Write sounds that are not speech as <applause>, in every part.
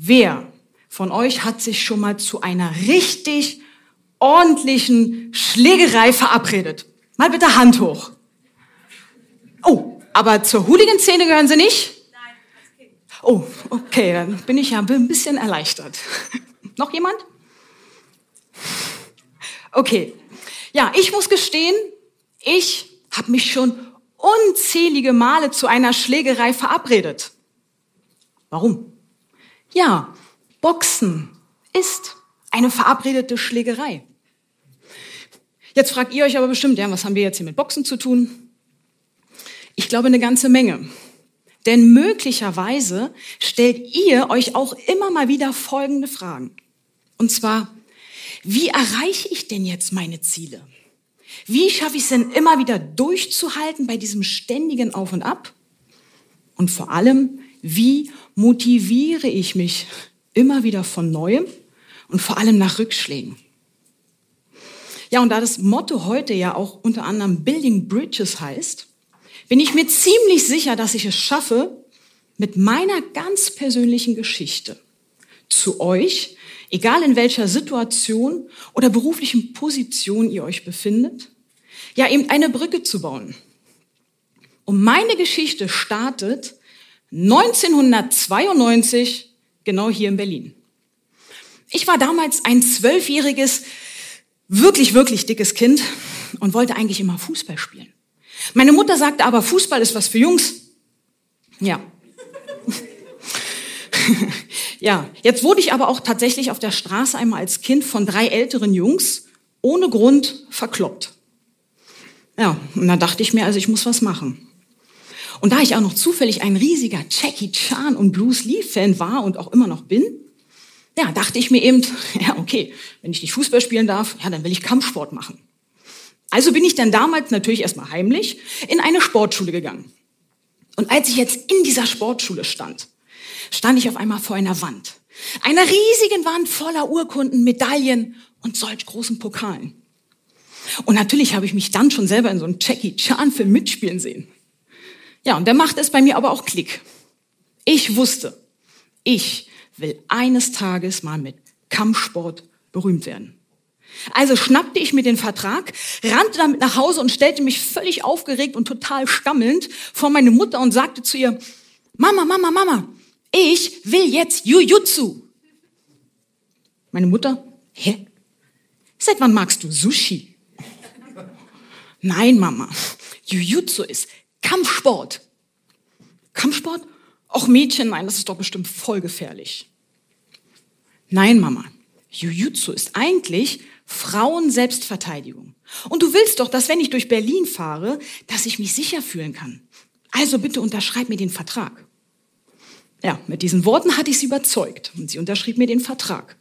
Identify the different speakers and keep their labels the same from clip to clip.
Speaker 1: Wer von euch hat sich schon mal zu einer richtig ordentlichen Schlägerei verabredet? Mal bitte Hand hoch. Oh, aber zur Hooligan-Szene gehören Sie nicht? Nein, Oh, okay, dann bin ich ja ein bisschen erleichtert. <laughs> Noch jemand? Okay. Ja, ich muss gestehen, ich habe mich schon unzählige Male zu einer Schlägerei verabredet. Warum? Ja, Boxen ist eine verabredete Schlägerei. Jetzt fragt ihr euch aber bestimmt, ja, was haben wir jetzt hier mit Boxen zu tun? Ich glaube eine ganze Menge. Denn möglicherweise stellt ihr euch auch immer mal wieder folgende Fragen. Und zwar, wie erreiche ich denn jetzt meine Ziele? Wie schaffe ich es denn immer wieder durchzuhalten bei diesem ständigen Auf und Ab? Und vor allem, wie motiviere ich mich immer wieder von neuem und vor allem nach Rückschlägen? Ja, und da das Motto heute ja auch unter anderem Building Bridges heißt, bin ich mir ziemlich sicher, dass ich es schaffe, mit meiner ganz persönlichen Geschichte zu euch, egal in welcher Situation oder beruflichen Position ihr euch befindet, ja eben eine Brücke zu bauen. Und meine Geschichte startet 1992 genau hier in Berlin. Ich war damals ein zwölfjähriges, wirklich, wirklich dickes Kind und wollte eigentlich immer Fußball spielen. Meine Mutter sagte aber, Fußball ist was für Jungs. Ja. <laughs> ja, jetzt wurde ich aber auch tatsächlich auf der Straße einmal als Kind von drei älteren Jungs ohne Grund verkloppt. Ja, und da dachte ich mir, also ich muss was machen. Und da ich auch noch zufällig ein riesiger Jackie Chan und Bruce Lee Fan war und auch immer noch bin, ja, dachte ich mir eben, <laughs> ja, okay, wenn ich nicht Fußball spielen darf, ja, dann will ich Kampfsport machen. Also bin ich dann damals natürlich erstmal heimlich in eine Sportschule gegangen. Und als ich jetzt in dieser Sportschule stand, stand ich auf einmal vor einer Wand. Einer riesigen Wand voller Urkunden, Medaillen und solch großen Pokalen. Und natürlich habe ich mich dann schon selber in so einem Jackie Chan-Film mitspielen sehen. Ja, und der macht es bei mir aber auch Klick. Ich wusste, ich will eines Tages mal mit Kampfsport berühmt werden. Also schnappte ich mir den Vertrag, rannte damit nach Hause und stellte mich völlig aufgeregt und total stammelnd vor meine Mutter und sagte zu ihr, Mama, Mama, Mama, ich will jetzt Jujutsu. Meine Mutter, hä? Seit wann magst du Sushi? Nein, Mama. Jiu-Jitsu ist Kampfsport. Kampfsport? Och Mädchen, nein, das ist doch bestimmt voll gefährlich. Nein, Mama. Jiu-Jitsu ist eigentlich Frauen-Selbstverteidigung. Und du willst doch, dass wenn ich durch Berlin fahre, dass ich mich sicher fühlen kann. Also bitte unterschreib mir den Vertrag. Ja, mit diesen Worten hatte ich sie überzeugt und sie unterschrieb mir den Vertrag.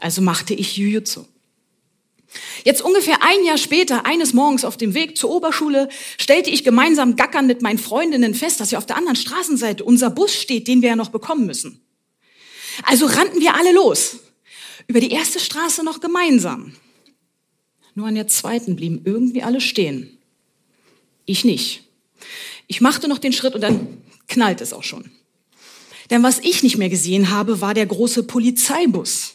Speaker 1: Also machte ich Jiu-Jitsu. Jetzt ungefähr ein Jahr später, eines Morgens auf dem Weg zur Oberschule, stellte ich gemeinsam gackern mit meinen Freundinnen fest, dass ja auf der anderen Straßenseite unser Bus steht, den wir ja noch bekommen müssen. Also rannten wir alle los. Über die erste Straße noch gemeinsam. Nur an der zweiten blieben irgendwie alle stehen. Ich nicht. Ich machte noch den Schritt und dann knallt es auch schon. Denn was ich nicht mehr gesehen habe, war der große Polizeibus,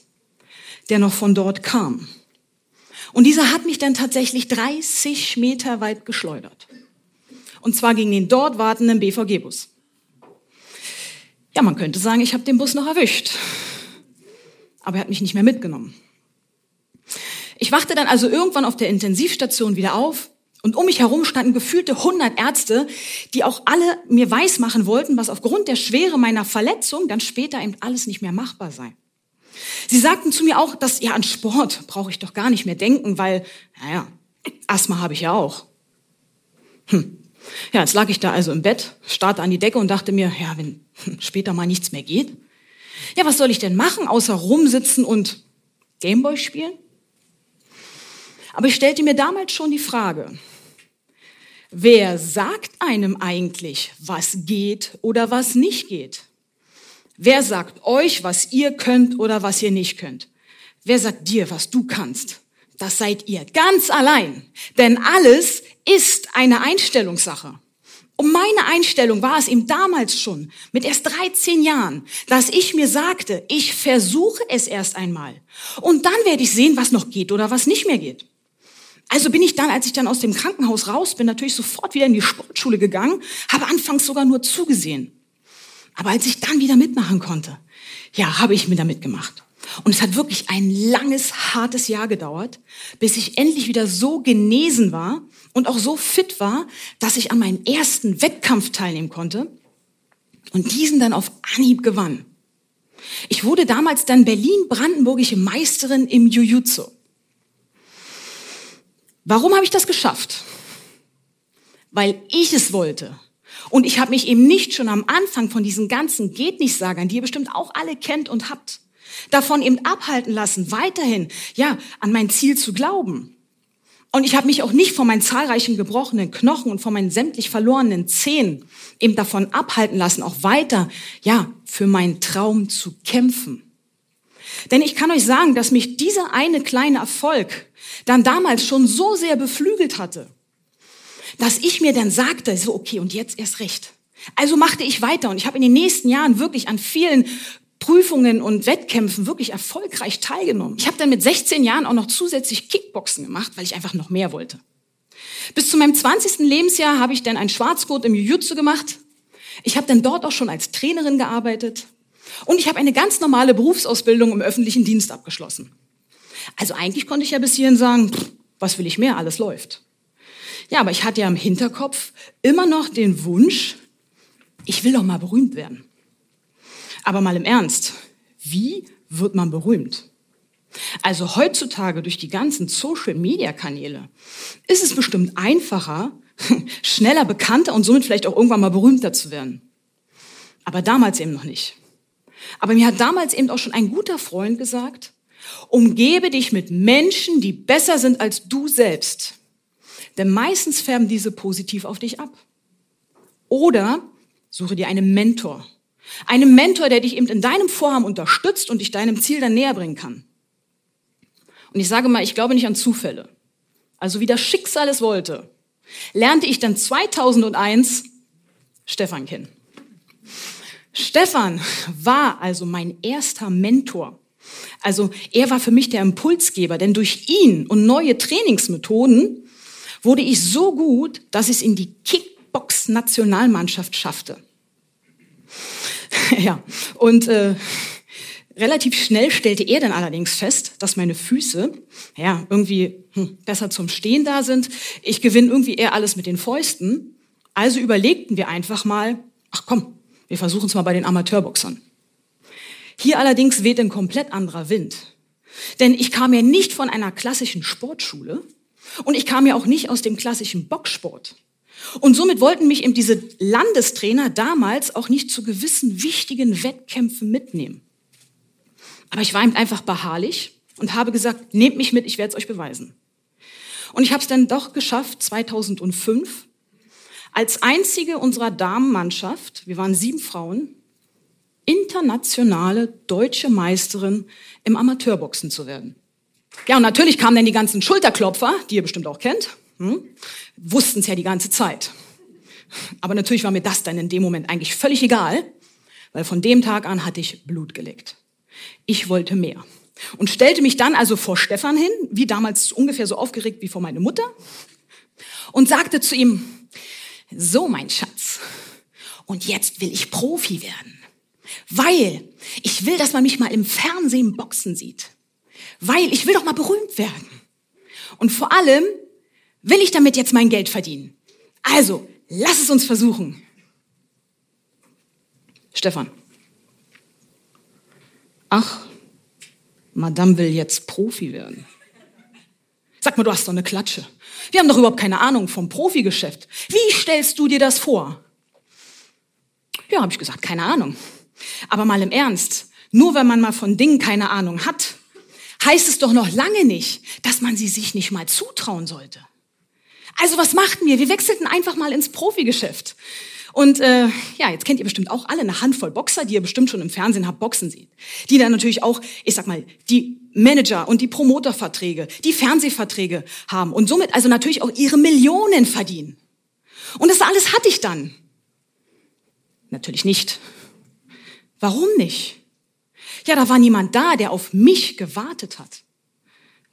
Speaker 1: der noch von dort kam. Und dieser hat mich dann tatsächlich 30 Meter weit geschleudert. Und zwar gegen den dort wartenden BVG-Bus. Ja, man könnte sagen, ich habe den Bus noch erwischt. Aber er hat mich nicht mehr mitgenommen. Ich wachte dann also irgendwann auf der Intensivstation wieder auf und um mich herum standen gefühlte 100 Ärzte, die auch alle mir weismachen wollten, was aufgrund der Schwere meiner Verletzung dann später eben alles nicht mehr machbar sei. Sie sagten zu mir auch, dass ja an Sport brauche ich doch gar nicht mehr denken, weil, naja, Asthma habe ich ja auch. Hm. Ja, jetzt lag ich da also im Bett, starrte an die Decke und dachte mir, ja, wenn später mal nichts mehr geht, Ja, was soll ich denn machen, außer rumsitzen und Gameboy spielen? Aber ich stellte mir damals schon die Frage, wer sagt einem eigentlich, was geht oder was nicht geht? Wer sagt euch, was ihr könnt oder was ihr nicht könnt? Wer sagt dir, was du kannst? Das seid ihr ganz allein. Denn alles ist eine Einstellungssache. Und meine Einstellung war es ihm damals schon, mit erst 13 Jahren, dass ich mir sagte, ich versuche es erst einmal. Und dann werde ich sehen, was noch geht oder was nicht mehr geht. Also bin ich dann, als ich dann aus dem Krankenhaus raus bin, natürlich sofort wieder in die Sportschule gegangen, habe anfangs sogar nur zugesehen. Aber als ich dann wieder mitmachen konnte, ja, habe ich mir da mitgemacht. Und es hat wirklich ein langes, hartes Jahr gedauert, bis ich endlich wieder so genesen war, und auch so fit war, dass ich an meinen ersten Wettkampf teilnehmen konnte und diesen dann auf Anhieb gewann. Ich wurde damals dann Berlin-Brandenburgische Meisterin im Jiu-Jitsu. Warum habe ich das geschafft? Weil ich es wollte. Und ich habe mich eben nicht schon am Anfang von diesen ganzen geht nicht sagern, die ihr bestimmt auch alle kennt und habt, davon eben abhalten lassen, weiterhin, ja, an mein Ziel zu glauben. Und ich habe mich auch nicht von meinen zahlreichen gebrochenen Knochen und von meinen sämtlich verlorenen Zähnen eben davon abhalten lassen, auch weiter, ja, für meinen Traum zu kämpfen. Denn ich kann euch sagen, dass mich dieser eine kleine Erfolg dann damals schon so sehr beflügelt hatte, dass ich mir dann sagte, so, okay, und jetzt erst recht. Also machte ich weiter und ich habe in den nächsten Jahren wirklich an vielen Prüfungen und Wettkämpfen wirklich erfolgreich teilgenommen. Ich habe dann mit 16 Jahren auch noch zusätzlich Kickboxen gemacht, weil ich einfach noch mehr wollte. Bis zu meinem 20. Lebensjahr habe ich dann ein Schwarzgurt im Jiu-Jitsu gemacht. Ich habe dann dort auch schon als Trainerin gearbeitet. Und ich habe eine ganz normale Berufsausbildung im öffentlichen Dienst abgeschlossen. Also eigentlich konnte ich ja bis hierhin sagen, was will ich mehr, alles läuft. Ja, aber ich hatte ja im Hinterkopf immer noch den Wunsch, ich will doch mal berühmt werden. Aber mal im Ernst, wie wird man berühmt? Also heutzutage durch die ganzen Social-Media-Kanäle ist es bestimmt einfacher, <laughs> schneller bekannter und somit vielleicht auch irgendwann mal berühmter zu werden. Aber damals eben noch nicht. Aber mir hat damals eben auch schon ein guter Freund gesagt, umgebe dich mit Menschen, die besser sind als du selbst. Denn meistens färben diese positiv auf dich ab. Oder suche dir einen Mentor. Einem Mentor, der dich eben in deinem Vorhaben unterstützt und dich deinem Ziel dann näher bringen kann. Und ich sage mal, ich glaube nicht an Zufälle. Also wie das Schicksal es wollte, lernte ich dann 2001 Stefan kennen. Stefan war also mein erster Mentor. Also er war für mich der Impulsgeber, denn durch ihn und neue Trainingsmethoden wurde ich so gut, dass ich es in die Kickbox-Nationalmannschaft schaffte. <laughs> ja, und äh, relativ schnell stellte er dann allerdings fest, dass meine Füße ja irgendwie hm, besser zum Stehen da sind. Ich gewinne irgendwie eher alles mit den Fäusten. Also überlegten wir einfach mal, ach komm, wir versuchen es mal bei den Amateurboxern. Hier allerdings weht ein komplett anderer Wind. Denn ich kam ja nicht von einer klassischen Sportschule und ich kam ja auch nicht aus dem klassischen Boxsport. Und somit wollten mich eben diese Landestrainer damals auch nicht zu gewissen wichtigen Wettkämpfen mitnehmen. Aber ich war eben einfach beharrlich und habe gesagt, nehmt mich mit, ich werde es euch beweisen. Und ich habe es dann doch geschafft, 2005, als einzige unserer Damenmannschaft, wir waren sieben Frauen, internationale deutsche Meisterin im Amateurboxen zu werden. Ja, und natürlich kamen dann die ganzen Schulterklopfer, die ihr bestimmt auch kennt hm, wussten es ja die ganze Zeit. Aber natürlich war mir das dann in dem Moment eigentlich völlig egal, weil von dem Tag an hatte ich Blut geleckt. Ich wollte mehr. Und stellte mich dann also vor Stefan hin, wie damals ungefähr so aufgeregt wie vor meine Mutter, und sagte zu ihm, so mein Schatz, und jetzt will ich Profi werden, weil ich will, dass man mich mal im Fernsehen boxen sieht, weil ich will doch mal berühmt werden. Und vor allem will ich damit jetzt mein Geld verdienen? Also, lass es uns versuchen. Stefan. Ach, Madame will jetzt Profi werden. Sag mal, du hast doch eine Klatsche. Wir haben doch überhaupt keine Ahnung vom Profigeschäft. Wie stellst du dir das vor? Ja, habe ich gesagt, keine Ahnung. Aber mal im Ernst, nur wenn man mal von Dingen keine Ahnung hat, heißt es doch noch lange nicht, dass man sie sich nicht mal zutrauen sollte. Also was machten wir? Wir wechselten einfach mal ins Profigeschäft. Und äh, ja, jetzt kennt ihr bestimmt auch alle eine Handvoll Boxer, die ihr bestimmt schon im Fernsehen habt boxen sieht. Die dann natürlich auch, ich sag mal, die Manager und die Promoterverträge, die Fernsehverträge haben und somit also natürlich auch ihre Millionen verdienen. Und das alles hatte ich dann. Natürlich nicht. Warum nicht? Ja, da war niemand da, der auf mich gewartet hat.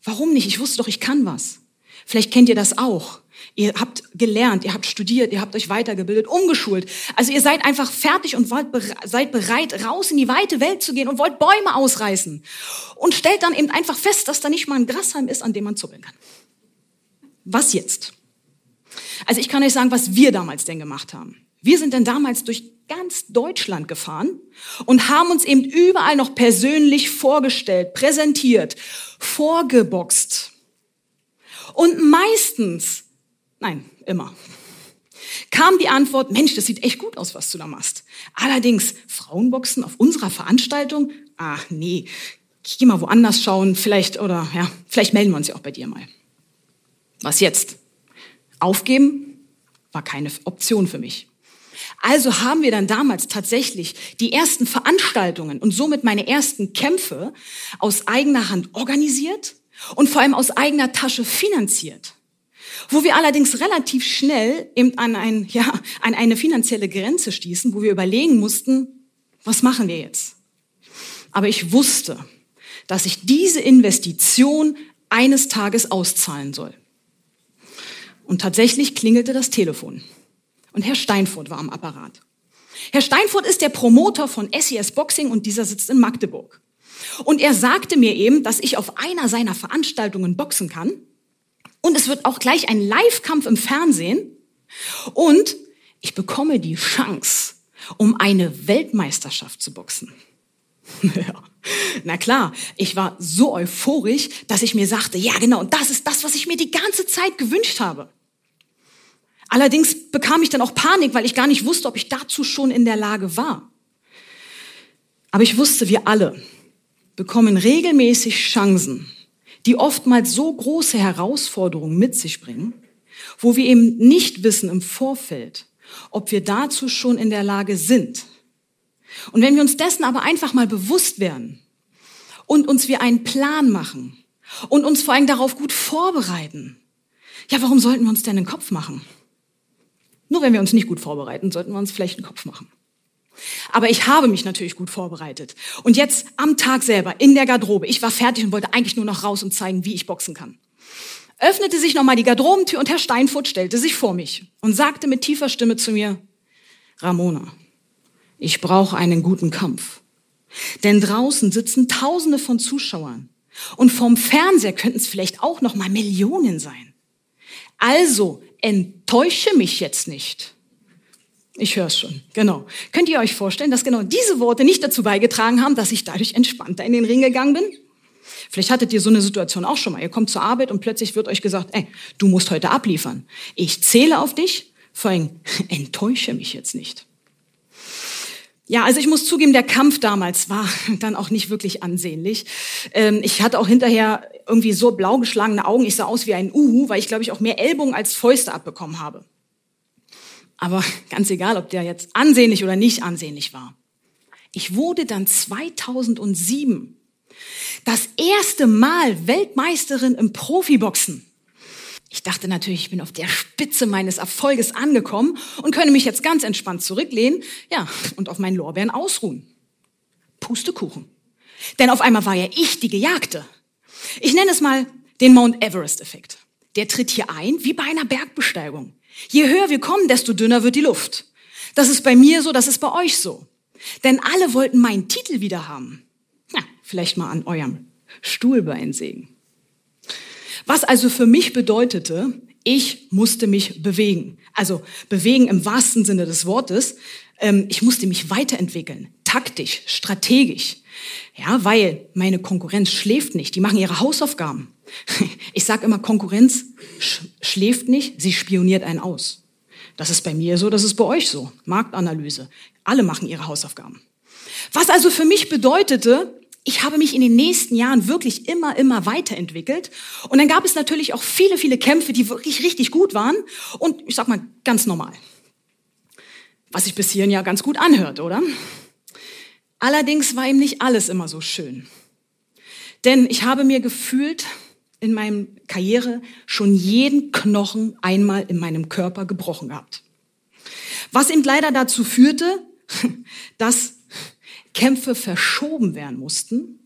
Speaker 1: Warum nicht? Ich wusste doch, ich kann was. Vielleicht kennt ihr das auch. Ihr habt gelernt, ihr habt studiert, ihr habt euch weitergebildet, umgeschult. Also ihr seid einfach fertig und wollt, seid bereit, raus in die weite Welt zu gehen und wollt Bäume ausreißen. Und stellt dann eben einfach fest, dass da nicht mal ein Grashalm ist, an dem man zuppeln kann. Was jetzt? Also ich kann euch sagen, was wir damals denn gemacht haben. Wir sind denn damals durch ganz Deutschland gefahren und haben uns eben überall noch persönlich vorgestellt, präsentiert, vorgeboxt. Und meistens, nein, immer, kam die Antwort, Mensch, das sieht echt gut aus, was du da machst. Allerdings, Frauenboxen auf unserer Veranstaltung? Ah, nee, ich geh mal woanders schauen, vielleicht, oder, ja, vielleicht melden wir uns ja auch bei dir mal. Was jetzt? Aufgeben war keine Option für mich. Also haben wir dann damals tatsächlich die ersten Veranstaltungen und somit meine ersten Kämpfe aus eigener Hand organisiert und vor allem aus eigener Tasche finanziert. Wo wir allerdings relativ schnell eben an, ein, ja, an eine finanzielle Grenze stießen, wo wir überlegen mussten, was machen wir jetzt? Aber ich wusste, dass ich diese Investition eines Tages auszahlen soll. Und tatsächlich klingelte das Telefon. Und Herr Steinfurt war am Apparat. Herr Steinfurt ist der Promoter von SES Boxing und dieser sitzt in Magdeburg. Und er sagte mir eben, dass ich auf einer seiner Veranstaltungen boxen kann. Und es wird auch gleich ein Live-Kampf im Fernsehen. Und ich bekomme die Chance, um eine Weltmeisterschaft zu boxen. <laughs> Na klar, ich war so euphorisch, dass ich mir sagte, ja genau, das ist das, was ich mir die ganze Zeit gewünscht habe. Allerdings bekam ich dann auch Panik, weil ich gar nicht wusste, ob ich dazu schon in der Lage war. Aber ich wusste, wir alle bekommen regelmäßig Chancen, die oftmals so große Herausforderungen mit sich bringen, wo wir eben nicht wissen im Vorfeld, ob wir dazu schon in der Lage sind. Und wenn wir uns dessen aber einfach mal bewusst werden und uns wir einen Plan machen und uns vor allem darauf gut vorbereiten, ja, warum sollten wir uns denn den Kopf machen? Nur wenn wir uns nicht gut vorbereiten, sollten wir uns vielleicht einen Kopf machen. Aber ich habe mich natürlich gut vorbereitet. Und jetzt am Tag selber in der Garderobe, ich war fertig und wollte eigentlich nur noch raus und zeigen, wie ich boxen kann. Öffnete sich nochmal die Garderobentür und Herr Steinfurt stellte sich vor mich und sagte mit tiefer Stimme zu mir, Ramona, ich brauche einen guten Kampf. Denn draußen sitzen Tausende von Zuschauern und vom Fernseher könnten es vielleicht auch noch mal Millionen sein. Also enttäusche mich jetzt nicht. Ich höre schon, genau. Könnt ihr euch vorstellen, dass genau diese Worte nicht dazu beigetragen haben, dass ich dadurch entspannter in den Ring gegangen bin? Vielleicht hattet ihr so eine Situation auch schon mal. Ihr kommt zur Arbeit und plötzlich wird euch gesagt, ey, du musst heute abliefern. Ich zähle auf dich, vor allem <laughs> enttäusche mich jetzt nicht. Ja, also ich muss zugeben, der Kampf damals war <laughs> dann auch nicht wirklich ansehnlich. Ähm, ich hatte auch hinterher irgendwie so blau geschlagene Augen. Ich sah aus wie ein Uhu, weil ich glaube ich auch mehr Ellbogen als Fäuste abbekommen habe. Aber <laughs> ganz egal, ob der jetzt ansehnlich oder nicht ansehnlich war. Ich wurde dann 2007 das erste Mal Weltmeisterin im Profiboxen. Ich dachte natürlich, ich bin auf der Spitze meines Erfolges angekommen und könne mich jetzt ganz entspannt zurücklehnen, ja, und auf meinen Lorbeeren ausruhen. Pustekuchen. Denn auf einmal war ja ich die Gejagte. Ich nenne es mal den Mount Everest-Effekt. Der tritt hier ein wie bei einer Bergbesteigung. Je höher wir kommen, desto dünner wird die Luft. Das ist bei mir so, das ist bei euch so. Denn alle wollten meinen Titel wieder haben. Na, vielleicht mal an eurem Stuhlbein sägen. Was also für mich bedeutete, ich musste mich bewegen. Also bewegen im wahrsten Sinne des Wortes. Ähm, ich musste mich weiterentwickeln, taktisch, strategisch. Ja, weil meine Konkurrenz schläft nicht. Die machen ihre Hausaufgaben. <laughs> Ich sage immer, Konkurrenz sch schläft nicht, sie spioniert einen aus. Das ist bei mir so, das ist bei euch so. Marktanalyse. Alle machen ihre Hausaufgaben. Was also für mich bedeutete, ich habe mich in den nächsten Jahren wirklich immer, immer weiterentwickelt. Und dann gab es natürlich auch viele, viele Kämpfe, die wirklich richtig gut waren. Und ich sag mal, ganz normal. Was sich bis hierhin ja ganz gut anhört, oder? Allerdings war ihm nicht alles immer so schön. Denn ich habe mir gefühlt in meiner Karriere schon jeden Knochen einmal in meinem Körper gebrochen gehabt. Was eben leider dazu führte, <laughs> dass Kämpfe verschoben werden mussten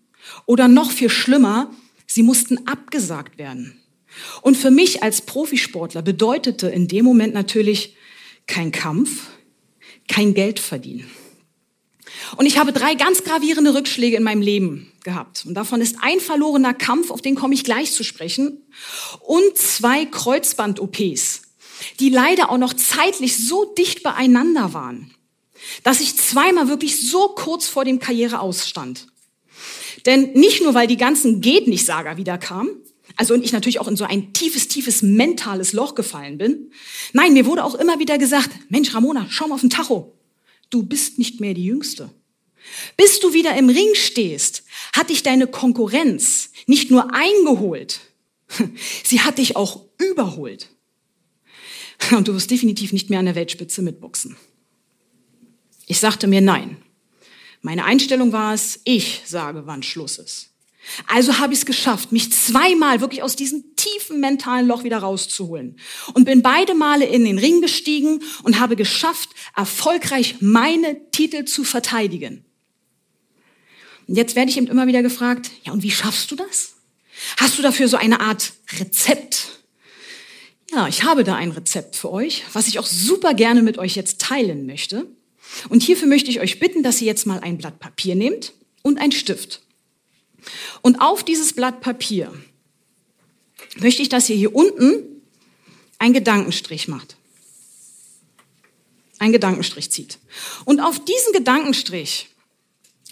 Speaker 1: oder noch viel schlimmer, sie mussten abgesagt werden. Und für mich als Profisportler bedeutete in dem Moment natürlich kein Kampf, kein Geld verdienen. Und ich habe drei ganz gravierende Rückschläge in meinem Leben gehabt. Und davon ist ein verlorener Kampf, auf den komme ich gleich zu sprechen, und zwei Kreuzband-OPs, die leider auch noch zeitlich so dicht beieinander waren, dass ich zweimal wirklich so kurz vor dem Karriere ausstand. Denn nicht nur, weil die ganzen Geht nicht Saga wieder kam, also und ich natürlich auch in so ein tiefes, tiefes mentales Loch gefallen bin. Nein, mir wurde auch immer wieder gesagt, Mensch, Ramona, schau mal auf den Tacho. Du bist nicht mehr die Jüngste. Bis du wieder im Ring stehst, hat dich deine Konkurrenz nicht nur eingeholt, <laughs> sie hat dich auch überholt. Und du wirst definitiv nicht mehr an der Weltspitze mitboxen. Ich sagte mir nein. Meine Einstellung war es, ich sage, wann Schluss ist. Also habe ich es geschafft, mich zweimal wirklich aus diesem tiefen mentalen Loch wieder rauszuholen und bin beide Male in den Ring gestiegen und habe geschafft, erfolgreich meine Titel zu verteidigen. Und jetzt werde ich eben immer wieder gefragt, ja, und wie schaffst du das? Hast du dafür so eine Art Rezept? Ja, ich habe da ein Rezept für euch, was ich auch super gerne mit euch jetzt teilen möchte. Und hierfür möchte ich euch bitten, dass ihr jetzt mal ein Blatt Papier nehmt und ein Stift. Und auf dieses Blatt Papier möchte ich, dass ihr hier unten einen Gedankenstrich macht. Einen Gedankenstrich zieht. Und auf diesen Gedankenstrich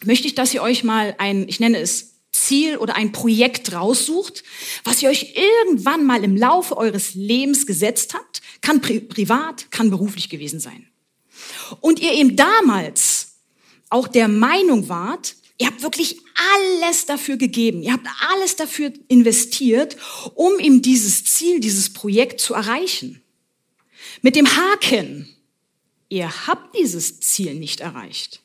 Speaker 1: möchte ich, dass ihr euch mal ein, ich nenne es Ziel oder ein Projekt raussucht, was ihr euch irgendwann mal im Laufe eures Lebens gesetzt habt, kann pri privat, kann beruflich gewesen sein. Und ihr eben damals auch der Meinung wart, Ihr habt wirklich alles dafür gegeben. Ihr habt alles dafür investiert, um ihm dieses Ziel, dieses Projekt zu erreichen. Mit dem Haken. Ihr habt dieses Ziel nicht erreicht.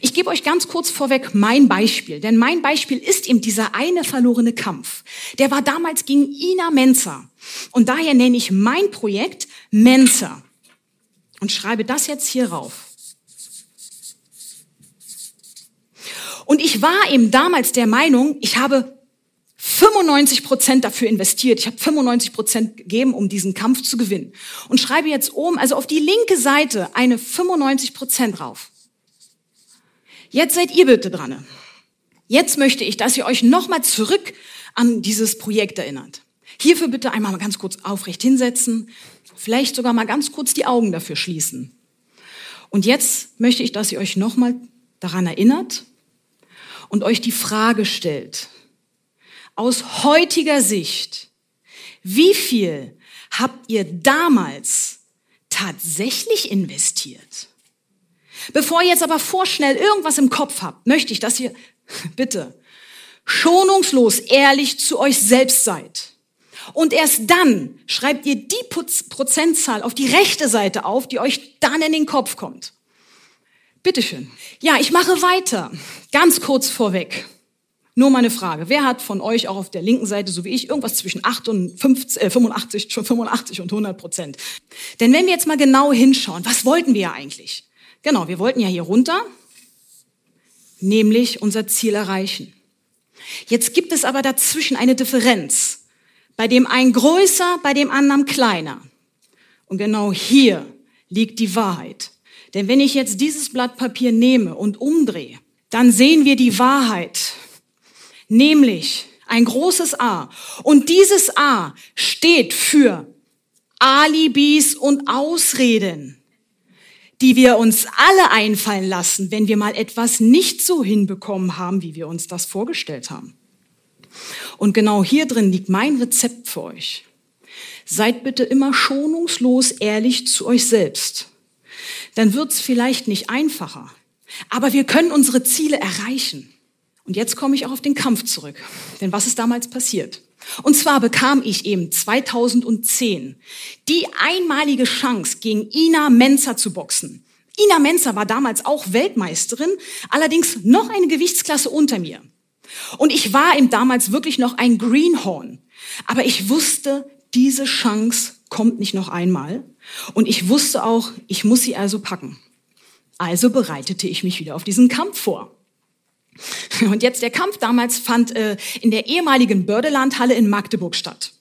Speaker 1: Ich gebe euch ganz kurz vorweg mein Beispiel, denn mein Beispiel ist eben dieser eine verlorene Kampf. Der war damals gegen Ina Menzer. Und daher nenne ich mein Projekt Menzer. Und schreibe das jetzt hier rauf. Und ich war eben damals der Meinung, ich habe 95 Prozent dafür investiert. Ich habe 95 Prozent gegeben, um diesen Kampf zu gewinnen. Und schreibe jetzt oben, also auf die linke Seite, eine 95 Prozent drauf. Jetzt seid ihr bitte dran. Jetzt möchte ich, dass ihr euch nochmal zurück an dieses Projekt erinnert. Hierfür bitte einmal mal ganz kurz aufrecht hinsetzen, vielleicht sogar mal ganz kurz die Augen dafür schließen. Und jetzt möchte ich, dass ihr euch nochmal daran erinnert, und euch die Frage stellt, aus heutiger Sicht, wie viel habt ihr damals tatsächlich investiert? Bevor ihr jetzt aber vorschnell irgendwas im Kopf habt, möchte ich, dass ihr <laughs> bitte schonungslos ehrlich zu euch selbst seid. Und erst dann schreibt ihr die Prozentzahl auf die rechte Seite auf, die euch dann in den Kopf kommt. Bitteschön. Ja, ich mache weiter. Ganz kurz vorweg. Nur meine Frage. Wer hat von euch auch auf der linken Seite, so wie ich, irgendwas zwischen 8 und 50, äh, 85, 85 und 100 Prozent? Denn wenn wir jetzt mal genau hinschauen, was wollten wir ja eigentlich? Genau, wir wollten ja hier runter, nämlich unser Ziel erreichen. Jetzt gibt es aber dazwischen eine Differenz, bei dem einen größer, bei dem anderen kleiner. Und genau hier liegt die Wahrheit. Denn wenn ich jetzt dieses Blatt Papier nehme und umdrehe, dann sehen wir die Wahrheit, nämlich ein großes A. Und dieses A steht für Alibis und Ausreden, die wir uns alle einfallen lassen, wenn wir mal etwas nicht so hinbekommen haben, wie wir uns das vorgestellt haben. Und genau hier drin liegt mein Rezept für euch. Seid bitte immer schonungslos ehrlich zu euch selbst dann wird's vielleicht nicht einfacher, Aber wir können unsere Ziele erreichen. Und jetzt komme ich auch auf den Kampf zurück. Denn was ist damals passiert? Und zwar bekam ich eben 2010 die einmalige Chance, gegen Ina Menzer zu boxen. Ina Menzer war damals auch Weltmeisterin, allerdings noch eine Gewichtsklasse unter mir. Und ich war eben damals wirklich noch ein Greenhorn. Aber ich wusste, diese Chance kommt nicht noch einmal. Und ich wusste auch, ich muss sie also packen. Also bereitete ich mich wieder auf diesen Kampf vor. <laughs> Und jetzt der Kampf damals fand äh, in der ehemaligen Bördelandhalle in Magdeburg statt.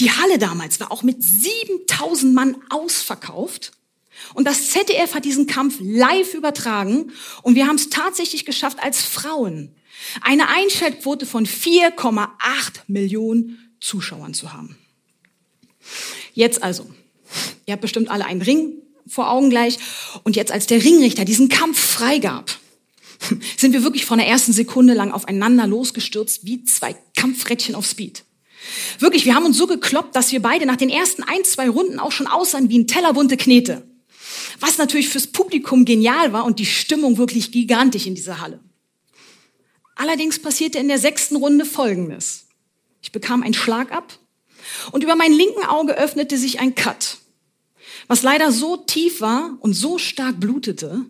Speaker 1: Die Halle damals war auch mit 7000 Mann ausverkauft. Und das ZDF hat diesen Kampf live übertragen. Und wir haben es tatsächlich geschafft, als Frauen eine Einschaltquote von 4,8 Millionen Zuschauern zu haben. Jetzt also, ihr habt bestimmt alle einen Ring vor Augen gleich. Und jetzt, als der Ringrichter diesen Kampf freigab, <laughs> sind wir wirklich von der ersten Sekunde lang aufeinander losgestürzt wie zwei Kampfrädchen auf Speed. Wirklich, wir haben uns so gekloppt, dass wir beide nach den ersten ein, zwei Runden auch schon aussahen wie ein Teller bunte Knete. Was natürlich fürs Publikum genial war und die Stimmung wirklich gigantisch in dieser Halle. Allerdings passierte in der sechsten Runde Folgendes. Ich bekam einen Schlag ab und über mein linken Auge öffnete sich ein Cut, was leider so tief war und so stark blutete,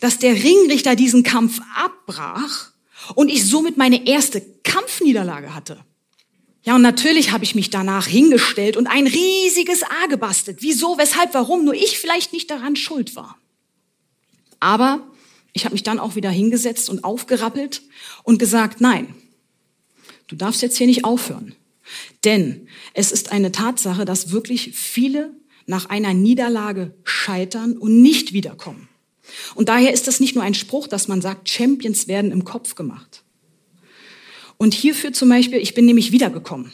Speaker 1: dass der Ringrichter diesen Kampf abbrach und ich somit meine erste Kampfniederlage hatte. Ja, und natürlich habe ich mich danach hingestellt und ein riesiges A gebastelt. Wieso, weshalb, warum? Nur ich vielleicht nicht daran schuld war. Aber ich habe mich dann auch wieder hingesetzt und aufgerappelt und gesagt, nein, du darfst jetzt hier nicht aufhören. Denn es ist eine Tatsache, dass wirklich viele nach einer Niederlage scheitern und nicht wiederkommen. Und daher ist das nicht nur ein Spruch, dass man sagt, Champions werden im Kopf gemacht. Und hierfür zum Beispiel, ich bin nämlich wiedergekommen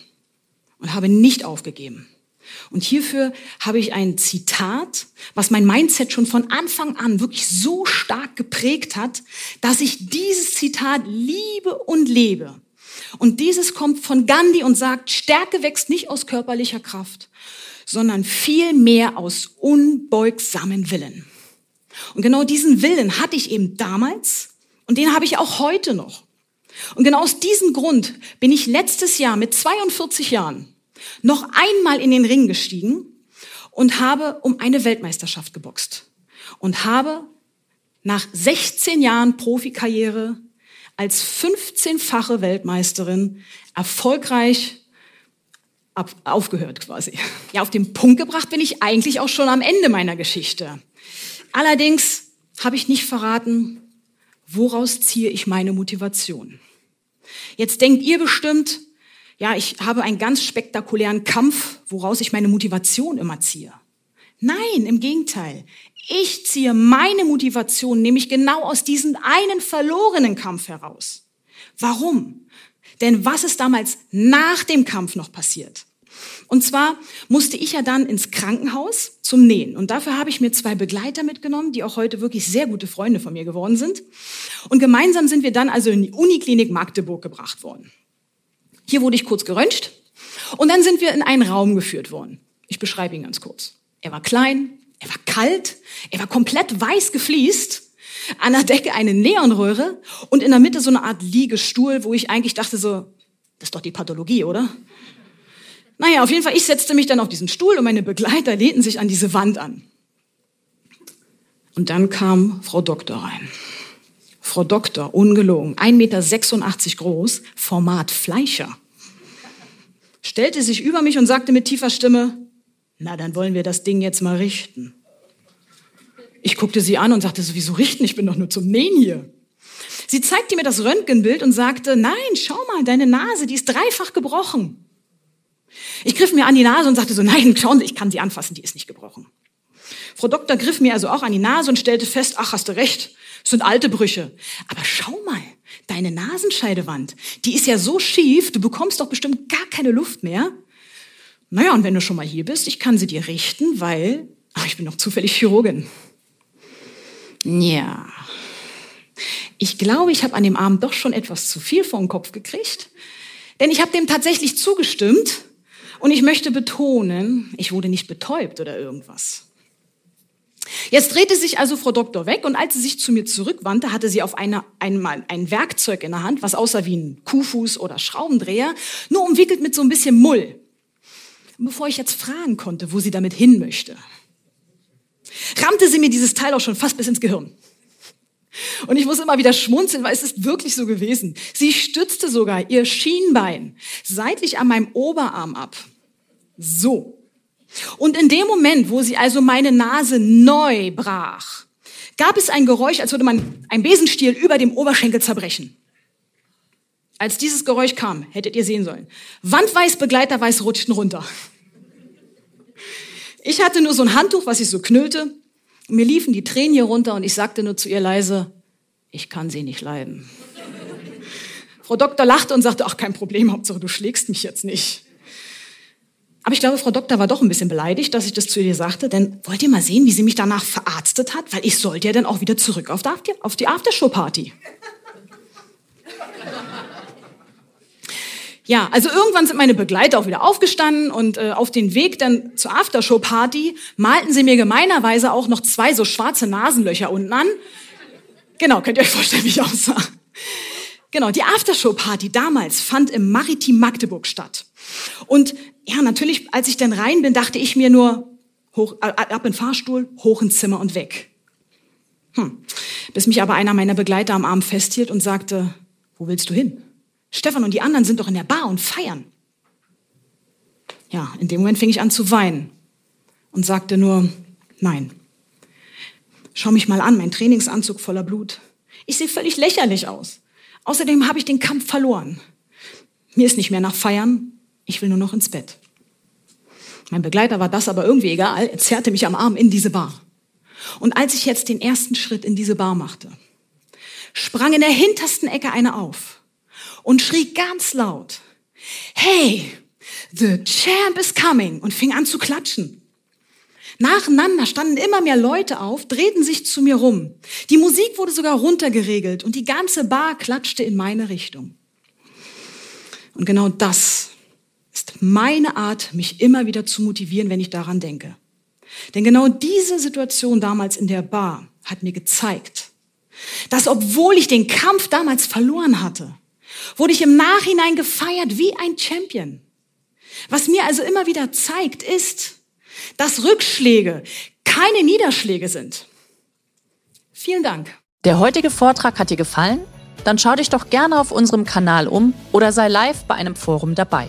Speaker 1: und habe nicht aufgegeben. Und hierfür habe ich ein Zitat, was mein Mindset schon von Anfang an wirklich so stark geprägt hat, dass ich dieses Zitat liebe und lebe. Und dieses kommt von Gandhi und sagt, Stärke wächst nicht aus körperlicher Kraft, sondern vielmehr aus unbeugsamen Willen. Und genau diesen Willen hatte ich eben damals und den habe ich auch heute noch. Und genau aus diesem Grund bin ich letztes Jahr mit 42 Jahren noch einmal in den Ring gestiegen und habe um eine Weltmeisterschaft geboxt und habe nach 16 Jahren Profikarriere als 15-fache Weltmeisterin erfolgreich aufgehört quasi. Ja, auf den Punkt gebracht bin ich eigentlich auch schon am Ende meiner Geschichte. Allerdings habe ich nicht verraten, woraus ziehe ich meine Motivation. Jetzt denkt ihr bestimmt, ja, ich habe einen ganz spektakulären Kampf, woraus ich meine Motivation immer ziehe. Nein, im Gegenteil. Ich ziehe meine Motivation nämlich genau aus diesem einen verlorenen Kampf heraus. Warum? Denn was ist damals nach dem Kampf noch passiert? Und zwar musste ich ja dann ins Krankenhaus zum Nähen. Und dafür habe ich mir zwei Begleiter mitgenommen, die auch heute wirklich sehr gute Freunde von mir geworden sind. Und gemeinsam sind wir dann also in die Uniklinik Magdeburg gebracht worden. Hier wurde ich kurz geröntgt und dann sind wir in einen Raum geführt worden. Ich beschreibe ihn ganz kurz. Er war klein, er war kalt, er war komplett weiß gefliest, an der Decke eine Neonröhre und in der Mitte so eine Art Liegestuhl, wo ich eigentlich dachte so, das ist doch die Pathologie, oder? Naja, auf jeden Fall, ich setzte mich dann auf diesen Stuhl und meine Begleiter lehnten sich an diese Wand an. Und dann kam Frau Doktor rein. Frau Doktor, ungelogen, 1,86 Meter groß, Format Fleischer. Stellte sich über mich und sagte mit tiefer Stimme, na, dann wollen wir das Ding jetzt mal richten. Ich guckte sie an und sagte, sowieso richten? Ich bin doch nur zum Nähen hier. Sie zeigte mir das Röntgenbild und sagte, nein, schau mal, deine Nase, die ist dreifach gebrochen. Ich griff mir an die Nase und sagte so, nein, schauen Sie, ich kann sie anfassen, die ist nicht gebrochen. Frau Doktor griff mir also auch an die Nase und stellte fest, ach, hast du recht, es sind alte Brüche. Aber schau mal, deine Nasenscheidewand, die ist ja so schief, du bekommst doch bestimmt gar keine Luft mehr. Naja, und wenn du schon mal hier bist, ich kann sie dir richten, weil, ach, ich bin noch zufällig Chirurgin. Ja. Ich glaube, ich habe an dem Abend doch schon etwas zu viel den Kopf gekriegt. Denn ich habe dem tatsächlich zugestimmt und ich möchte betonen, ich wurde nicht betäubt oder irgendwas. Jetzt drehte sich also Frau Doktor weg und als sie sich zu mir zurückwandte, hatte sie auf eine, einmal ein Werkzeug in der Hand, was aussah wie ein Kuhfuß oder Schraubendreher, nur umwickelt mit so ein bisschen Mull. Bevor ich jetzt fragen konnte, wo sie damit hin möchte, rammte sie mir dieses Teil auch schon fast bis ins Gehirn. Und ich muss immer wieder schmunzeln, weil es ist wirklich so gewesen. Sie stützte sogar ihr Schienbein seitlich an meinem Oberarm ab. So. Und in dem Moment, wo sie also meine Nase neu brach, gab es ein Geräusch, als würde man ein Besenstiel über dem Oberschenkel zerbrechen. Als dieses Geräusch kam, hättet ihr sehen sollen. Wandweiß, Begleiterweiß rutschten runter. Ich hatte nur so ein Handtuch, was ich so knüllte. Mir liefen die Tränen hier runter und ich sagte nur zu ihr leise, ich kann sie nicht leiden. Frau Doktor lachte und sagte, ach kein Problem, Hauptsache du schlägst mich jetzt nicht. Aber ich glaube, Frau Doktor war doch ein bisschen beleidigt, dass ich das zu ihr sagte, denn wollt ihr mal sehen, wie sie mich danach verarztet hat? Weil ich sollte ja dann auch wieder zurück auf die, auf die Aftershow-Party. <laughs> Ja, also irgendwann sind meine Begleiter auch wieder aufgestanden und äh, auf den Weg dann zur Aftershow-Party malten sie mir gemeinerweise auch noch zwei so schwarze Nasenlöcher unten an. Genau, könnt ihr euch vorstellen, wie ich aussah. Genau, die Aftershow-Party damals fand im Maritim Magdeburg statt. Und ja, natürlich, als ich dann rein bin, dachte ich mir nur, hoch, ab in den Fahrstuhl, hoch ins Zimmer und weg. Hm. Bis mich aber einer meiner Begleiter am Arm festhielt und sagte, wo willst du hin? Stefan und die anderen sind doch in der Bar und feiern. Ja, in dem Moment fing ich an zu weinen und sagte nur, nein. Schau mich mal an, mein Trainingsanzug voller Blut. Ich sehe völlig lächerlich aus. Außerdem habe ich den Kampf verloren. Mir ist nicht mehr nach Feiern, ich will nur noch ins Bett. Mein Begleiter war das aber irgendwie egal. Er zerrte mich am Arm in diese Bar. Und als ich jetzt den ersten Schritt in diese Bar machte, sprang in der hintersten Ecke einer auf und schrie ganz laut, hey, the champ is coming und fing an zu klatschen. Nacheinander standen immer mehr Leute auf, drehten sich zu mir rum. Die Musik wurde sogar runtergeregelt und die ganze Bar klatschte in meine Richtung. Und genau das meine Art, mich immer wieder zu motivieren, wenn ich daran denke. Denn genau diese Situation damals in der Bar hat mir gezeigt, dass obwohl ich den Kampf damals verloren hatte, wurde ich im Nachhinein gefeiert wie ein Champion. Was mir also immer wieder zeigt, ist, dass Rückschläge keine Niederschläge sind. Vielen Dank.
Speaker 2: Der heutige Vortrag hat dir gefallen? Dann schau dich doch gerne auf unserem Kanal um oder sei live bei einem Forum dabei.